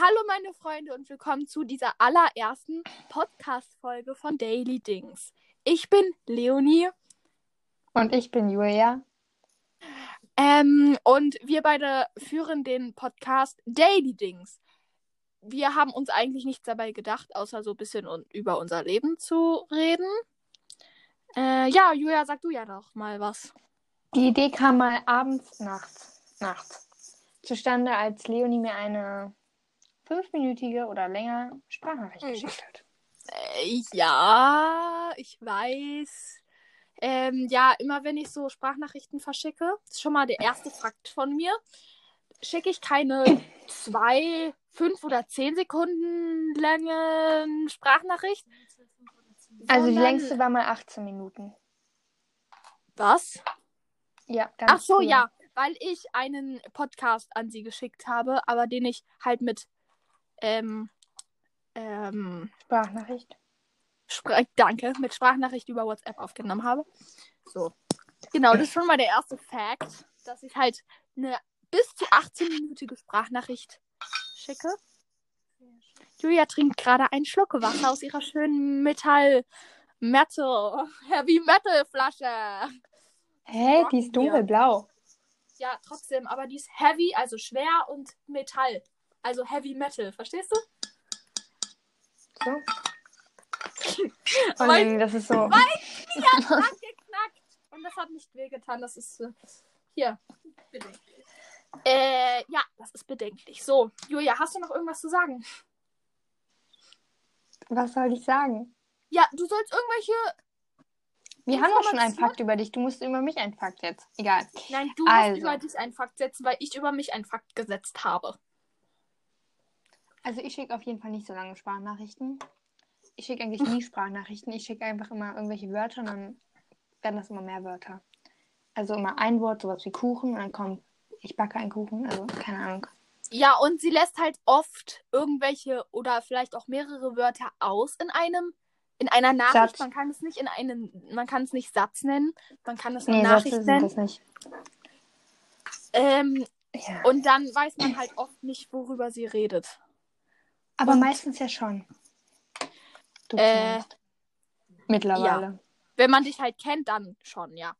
Hallo meine Freunde und willkommen zu dieser allerersten Podcast-Folge von Daily Dings. Ich bin Leonie. Und ich bin Julia. Ähm, und wir beide führen den Podcast Daily Dings. Wir haben uns eigentlich nichts dabei gedacht, außer so ein bisschen un über unser Leben zu reden. Äh, ja, Julia, sag du ja doch mal was. Die Idee kam mal abends, nachts, nachts zustande, als Leonie mir eine fünfminütige oder länger Sprachnachricht Mhm. geschickt hat. Äh, ja, ich weiß. Ähm, ja, immer wenn ich so Sprachnachrichten verschicke, ist schon mal der erste Fakt von mir, schicke ich keine zwei, fünf oder zehn Sekunden lange Sprachnachricht. Also die längste war mal 18 Minuten. Was? Ja, ganz Ach so, früher. ja, weil ich einen Podcast an sie geschickt habe, aber den ich halt mit ähm, ähm, Sprachnachricht. Spra danke, mit Sprachnachricht über WhatsApp aufgenommen habe. So. Genau, das ist schon mal der erste Fact, dass ich halt eine bis zu 18-minütige Sprachnachricht schicke. Julia trinkt gerade einen Schluck Wasser aus ihrer schönen Metall Metal Heavy Metal Flasche. Hä, die ist dunkelblau. Ja, trotzdem, aber die ist heavy, also schwer und Metall. Also Heavy Metal, verstehst du? So. Oh Mein- nee, das ist so. angeknackt. Und das hat nicht wehgetan. Das ist äh, hier. Bedenklich. Äh, ja, das ist bedenklich. So, Julia, hast du noch irgendwas zu sagen? Was soll ich sagen? Ja, du sollst irgendwelche. Wir haben doch schon einen? Fakt über dich. Du musst über mich einen Fakt jetzt. Egal. Nein, du Also. musst über dich einen Fakt setzen, weil ich über mich einen Fakt gesetzt habe. Also ich schicke auf jeden Fall nicht so lange Sprachnachrichten. Ich schicke eigentlich nie Sprachnachrichten. Ich schicke einfach immer irgendwelche Wörter und dann werden das immer mehr Wörter. Also immer ein Wort, sowas wie Kuchen und dann kommt, ich backe einen Kuchen. Also keine Ahnung. Ja, und sie lässt halt oft irgendwelche oder vielleicht auch mehrere Wörter aus in einem, in einer Nachricht. Satz. Man kann es nicht in einen, man kann es nicht Satz nennen, man kann es Nee, Nachricht Sätze nennen. das nicht. Ähm, Ja. und dann weiß man halt oft nicht, worüber sie redet. Aber und- meistens ja schon. Du Äh. Mittlerweile. Wenn man dich halt kennt, dann schon, ja.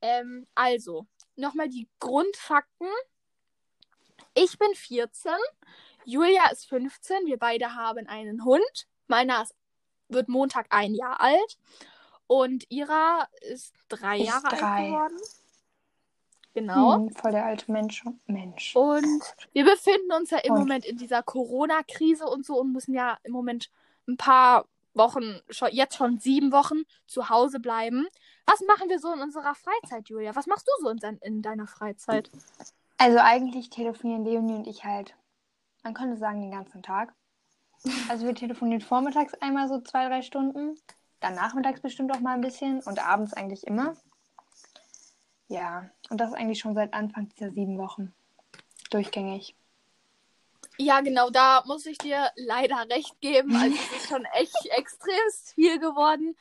Ähm, also, nochmal die Grundfakten. Ich bin 14, Julia ist 15, wir beide haben einen Hund. Meiner ist, wird Montag ein Jahr alt und ihrer ist drei Ist Jahre drei. alt geworden. Genau. Hm, voll der alte Mensch. Mensch. Und wir befinden uns ja im Und- Moment in dieser Corona-Krise und so und müssen ja im Moment ein paar Wochen, schon, jetzt schon sieben Wochen zu Hause bleiben. Was machen wir so in unserer Freizeit, Julia? Was machst du so in, dein, in deiner Freizeit? Also eigentlich telefonieren Leonie und ich halt, man könnte sagen, den ganzen Tag. Also wir telefonieren vormittags einmal so zwei, drei Stunden, dann nachmittags bestimmt auch mal ein bisschen und abends eigentlich immer. Ja, und das eigentlich schon seit Anfang dieser sieben Wochen. Durchgängig. Ja, genau, da muss ich dir leider recht geben. Also es ist schon echt extremst viel geworden,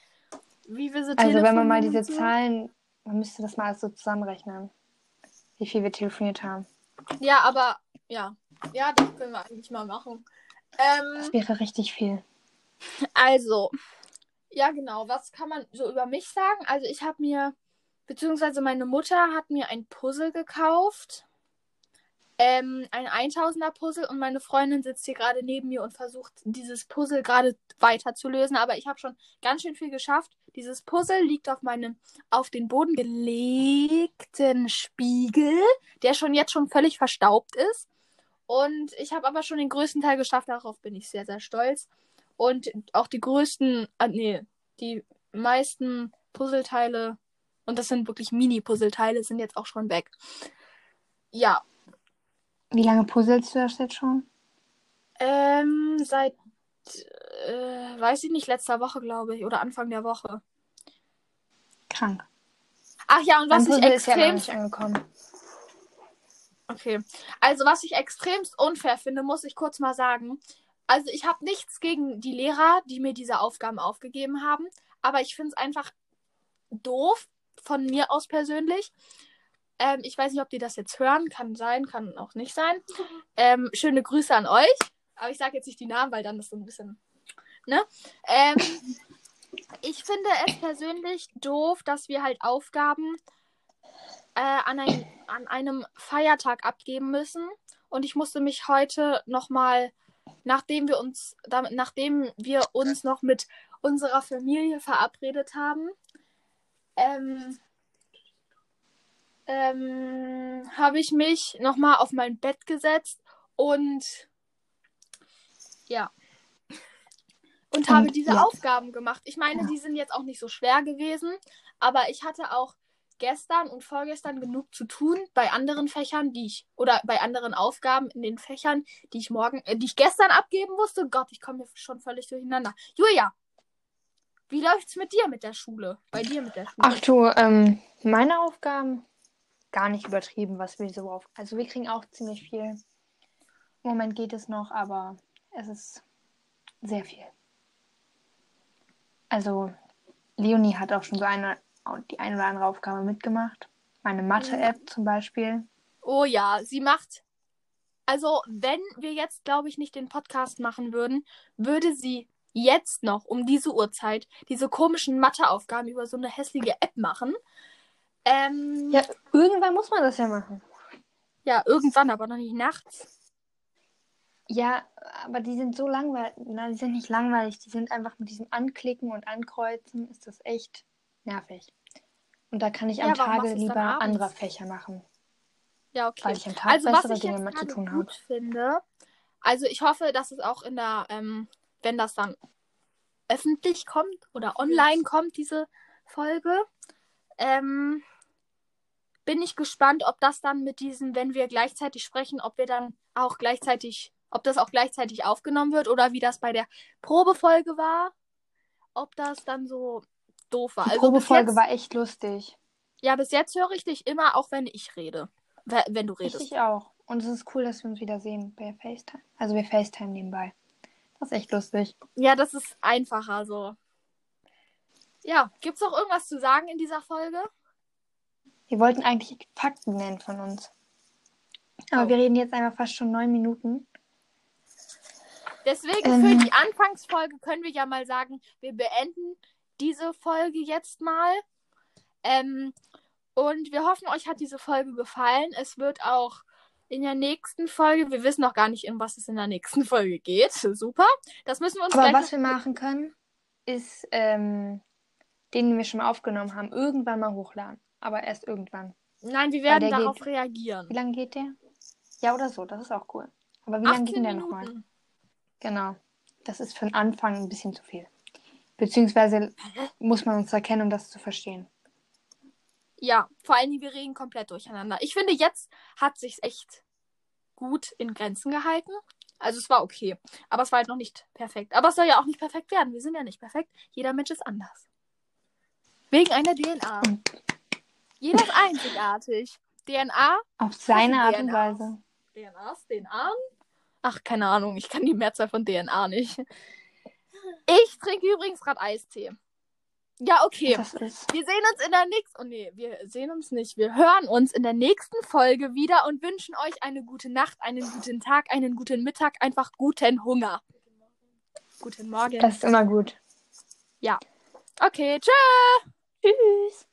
wie wir so Also wenn man mal diese so. Zahlen, man müsste das mal alles so zusammenrechnen, wie viel wir telefoniert haben. Ja, aber ja. Ja, das können wir eigentlich mal machen. Ähm, Das wäre richtig viel. Also, ja, genau. Was kann man so über mich sagen? Also, ich habe mir, beziehungsweise meine Mutter hat mir ein Puzzle gekauft. Ähm, ein 1000er Puzzle und meine Freundin sitzt hier gerade neben mir und versucht, dieses Puzzle gerade weiter zu lösen. Aber ich habe schon ganz schön viel geschafft. Dieses Puzzle liegt auf meinem auf den Boden gelegten Spiegel, der schon jetzt schon völlig verstaubt ist. Und ich habe aber schon den größten Teil geschafft. Darauf bin ich sehr, sehr stolz. Und auch die größten, ah, nee, die meisten Puzzleteile, und das sind wirklich Mini-Puzzleteile, sind jetzt auch schon weg. Ja, Wie lange puzzelst du das jetzt schon? ähm, seit, äh, weiß ich nicht, letzter Woche, glaube ich, oder Anfang der Woche. Krank. Ach ja, und was ich Puzzle ist ja extrem angekommen. Okay. Also, was ich extremst unfair finde, muss ich kurz mal sagen. Also, ich habe nichts gegen die Lehrer, die mir diese Aufgaben aufgegeben haben. Aber ich finde es einfach doof, von mir aus persönlich. Ähm, ich weiß nicht, ob die das jetzt hören. Kann sein, kann auch nicht sein. Ähm, schöne Grüße an euch. aber ich sage jetzt nicht die Namen, weil dann ist so ein bisschen. Ne? Ähm, ich finde es persönlich doof, dass wir halt Aufgaben äh, an, ein, an einem Feiertag abgeben müssen. Und ich musste mich heute nochmal, nachdem wir uns, damit, nachdem wir uns noch mit unserer Familie verabredet haben, ähm, ähm, habe ich mich nochmal auf mein Bett gesetzt und ja. Und habe Und diese ja. Aufgaben gemacht. Ich meine, Ja. die sind jetzt auch nicht so schwer gewesen, aber ich hatte auch gestern und vorgestern genug zu tun bei anderen Fächern, die ich oder bei anderen Aufgaben in den Fächern, die ich morgen, äh, die ich gestern abgeben musste. Gott, ich komme hier schon völlig durcheinander. Julia, wie läuft's mit dir mit der Schule? Bei dir mit der Schule? Ach du, ähm, meine Aufgaben gar nicht übertrieben, was wir so auf. Also wir kriegen auch ziemlich viel. Im Moment geht es noch, aber es ist sehr viel. Also Leonie hat auch schon so eine, die eine oder andere Aufgabe mitgemacht. Meine Mathe-App zum Beispiel. Oh ja, sie macht. Also, wenn wir jetzt, glaube ich, nicht den Podcast machen würden, würde sie jetzt noch um diese Uhrzeit diese komischen Matheaufgaben über so eine hässliche App machen. Ähm, ja. Ja, irgendwann muss man das ja machen. irgendwann, aber noch nicht nachts. Ja, aber die sind so langweilig. Nein, die sind nicht langweilig. Die sind einfach mit diesem Anklicken und Ankreuzen ist das echt nervig. Und da kann ich Ja, am Tage lieber andere Fächer machen, Ja, okay. weil ich am Tag Also, was bessere ich Dinge mit zu tun gut habe. finde, also ich hoffe, dass es auch in der, ähm, wenn das dann öffentlich kommt oder online kommt, diese Folge, ähm, bin ich gespannt, ob das dann mit diesen, wenn wir gleichzeitig sprechen, ob wir dann auch gleichzeitig, ob das auch gleichzeitig aufgenommen wird oder wie das bei der Probefolge war, ob das dann so doof war. Die Also Probefolge jetzt, war echt lustig. ja, bis jetzt höre ich dich immer, auch wenn ich rede. We- Wenn du redest. Richtig auch. Und es ist cool, dass wir uns wieder sehen bei FaceTime. Also wir FaceTime nebenbei. Das ist echt lustig. Ja, das ist einfacher so. Ja, gibt's noch irgendwas zu sagen in dieser Folge? Wir wollten eigentlich Fakten nennen von uns. Aber Oh. wir reden jetzt einfach fast schon neun Minuten. Deswegen Ähm. für die Anfangsfolge können wir ja mal sagen, wir beenden diese Folge jetzt mal. Ähm, und wir hoffen, euch hat diese Folge gefallen. Es wird auch in der nächsten Folge, wir wissen noch gar nicht, um was es in der nächsten Folge geht. Super. Das müssen wir uns Aber was wir machen können, ist ähm, den, den wir schon mal aufgenommen haben, irgendwann mal hochladen. Aber erst irgendwann. Nein, wir werden darauf geht- reagieren. Wie lange geht der? Ja, oder so. Das ist auch cool. Aber wie lange geht 18 denn der nochmal? Genau. Das ist für den Anfang ein bisschen zu viel. Beziehungsweise muss man uns erkennen, um das zu verstehen. Ja, vor allen Dingen, wir reden komplett durcheinander. Ich finde, jetzt hat sich's echt gut in Grenzen gehalten. Also es war okay. Aber es war halt noch nicht perfekt. Aber es soll ja auch nicht perfekt werden. Wir sind ja nicht perfekt. Jeder Mensch ist anders. Wegen einer DNA. Jeder ist einzigartig. DNA, auf seine Art und DNA. Weise. DNAs, DNA? Ach, keine Ahnung. Ich kann die Mehrzahl von DNA nicht. Ich trinke übrigens gerade Eistee. Ja, okay. Das ist. Wir sehen uns in der nächsten. Oh nee, wir sehen uns nicht. Wir hören uns in der nächsten Folge wieder und wünschen euch eine gute Nacht, einen guten Tag, einen guten Mittag, einfach guten Hunger. Guten Morgen. Das ist immer gut. Okay, tschüss. Tschüss.